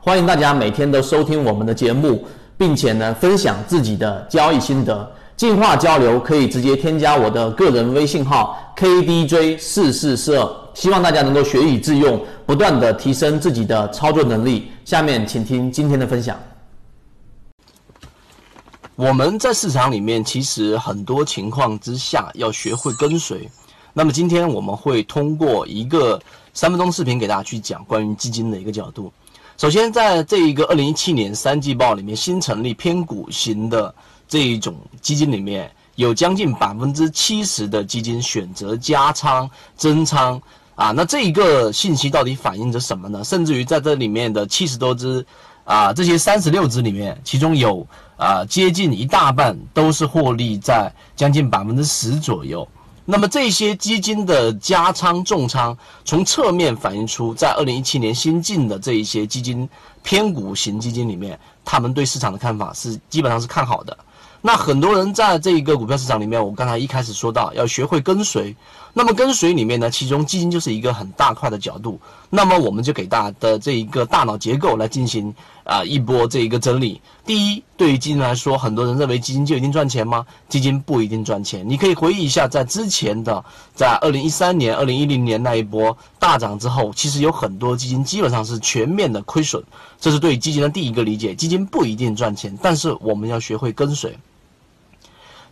欢迎大家每天都收听我们的节目，并且呢分享自己的交易心得。进化交流可以直接添加我的个人微信号 KDJ 四四四二，希望大家能够学以致用，不断的提升自己的操作能力。下面请听今天的分享。我们在市场里面，其实很多情况之下要学会跟随。那么今天我们会通过一个三分钟视频给大家去讲关于基金的一个角度。首先，在这一个二零一七年三季报里面，新成立偏股型的这一种基金里面，有将近百分之七十的基金选择加仓增仓啊。那这一个信息到底反映着什么呢？甚至于在这里面的七十多只啊，这些三十六只里面，其中有啊接近一大半都是获利在将近百分之十左右。那么这些基金的加仓重仓，从侧面反映出，在二零一七年新进的这一些基金偏股型基金里面，他们对市场的看法是基本上是看好的。那很多人在这一个股票市场里面，我刚才一开始说到要学会跟随。那么跟随里面呢，其中基金就是一个很大块的角度。那么我们就给大的这一个大脑结构来进行啊一波这一个整理。第一，对于基金来说，很多人认为基金就一定赚钱吗？基金不一定赚钱。你可以回忆一下，在之前的在二零一三年、二零一零年那一波大涨之后，其实有很多基金基本上是全面的亏损。这是对基金的第一个理解。基金不一定赚钱，但是我们要学会跟随。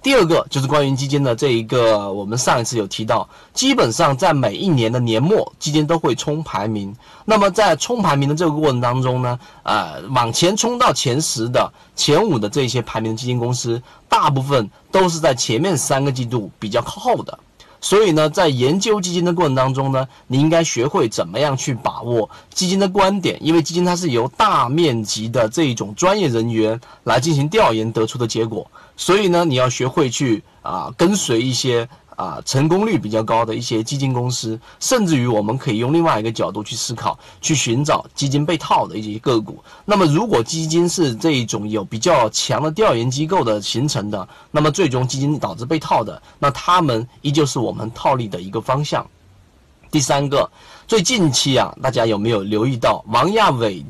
第二个就是关于基金的这一个，我们上一次有提到，基本上在每一年的年末，基金都会冲排名。那么在冲排名的这个过程当中呢，呃，往前冲到前十的、前五的这些排名基金公司，大部分都是在前面三个季度比较靠后的。所以呢，在研究基金的过程当中呢，你应该学会怎么样去把握基金的观点，因为基金它是由大面积的这一种专业人员来进行调研得出的结果。所以呢，你要学会去啊跟随一些。啊，成功率比较高的一些基金公司，甚至于我们可以用另外一个角度去思考，去寻找基金被套的一些个股。那么，如果基金是这一种有比较强的调研机构的形成的，那么最终基金导致被套的，那他们依旧是我们套利的一个方向。第三个，最近期啊，大家有没有留意到王亚伟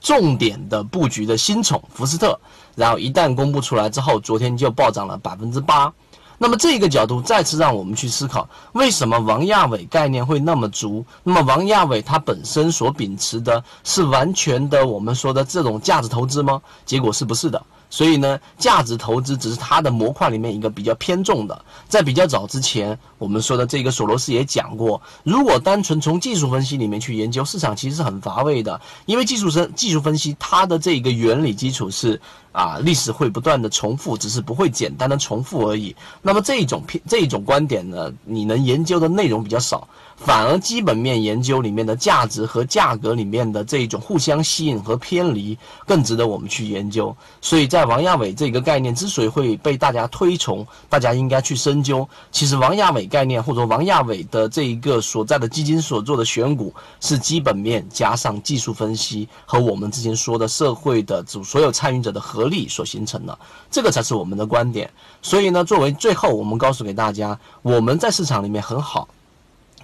重点的布局的新宠福斯特？然后一旦公布出来之后，昨天就暴涨了百分之八。那么这个角度再次让我们去思考，为什么王亚伟概念会那么足？那么王亚伟他本身所秉持的是完全的我们说的这种价值投资吗？结果是不是的？所以呢，价值投资只是它的模块里面一个比较偏重的。在比较早之前，我们说的这个索罗斯也讲过，如果单纯从技术分析里面去研究市场，其实是很乏味的，因为技术分技术分析它的这个原理基础是啊，历史会不断的重复，只是不会简单的重复而已。那么这一种偏这一种观点呢，你能研究的内容比较少。反而基本面研究里面的价值和价格里面的这一种互相吸引和偏离更值得我们去研究。所以在王亚伟这个概念之所以会被大家推崇，大家应该去深究。其实王亚伟概念或者王亚伟的这一个所在的基金所做的选股是基本面加上技术分析和我们之前说的社会的主所有参与者的合力所形成的，这个才是我们的观点。所以呢，作为最后我们告诉给大家，我们在市场里面很好。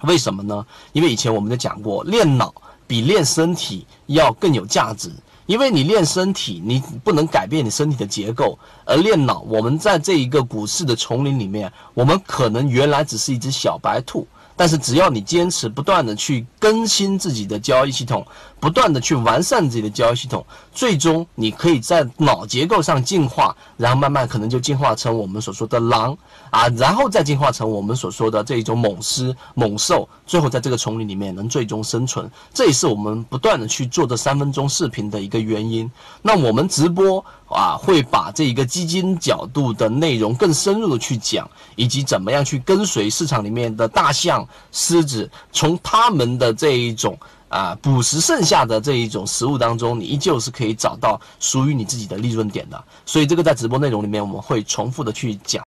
为什么呢？因为以前我们就讲过，练脑比练身体要更有价值。因为你练身体，你不能改变你身体的结构；而练脑，我们在这一个股市的丛林里面，我们可能原来只是一只小白兔。但是只要你坚持不断的去更新自己的交易系统，不断的去完善自己的交易系统，最终你可以在脑结构上进化，然后慢慢可能就进化成我们所说的狼啊，然后再进化成我们所说的这一种猛狮猛兽，最后在这个丛林里面能最终生存。这也是我们不断的去做这三分钟视频的一个原因。那我们直播。啊，会把这一个基金角度的内容更深入的去讲，以及怎么样去跟随市场里面的大象、狮子，从他们的这一种啊捕食剩下的这一种食物当中，你依旧是可以找到属于你自己的利润点的。所以这个在直播内容里面我们会重复的去讲。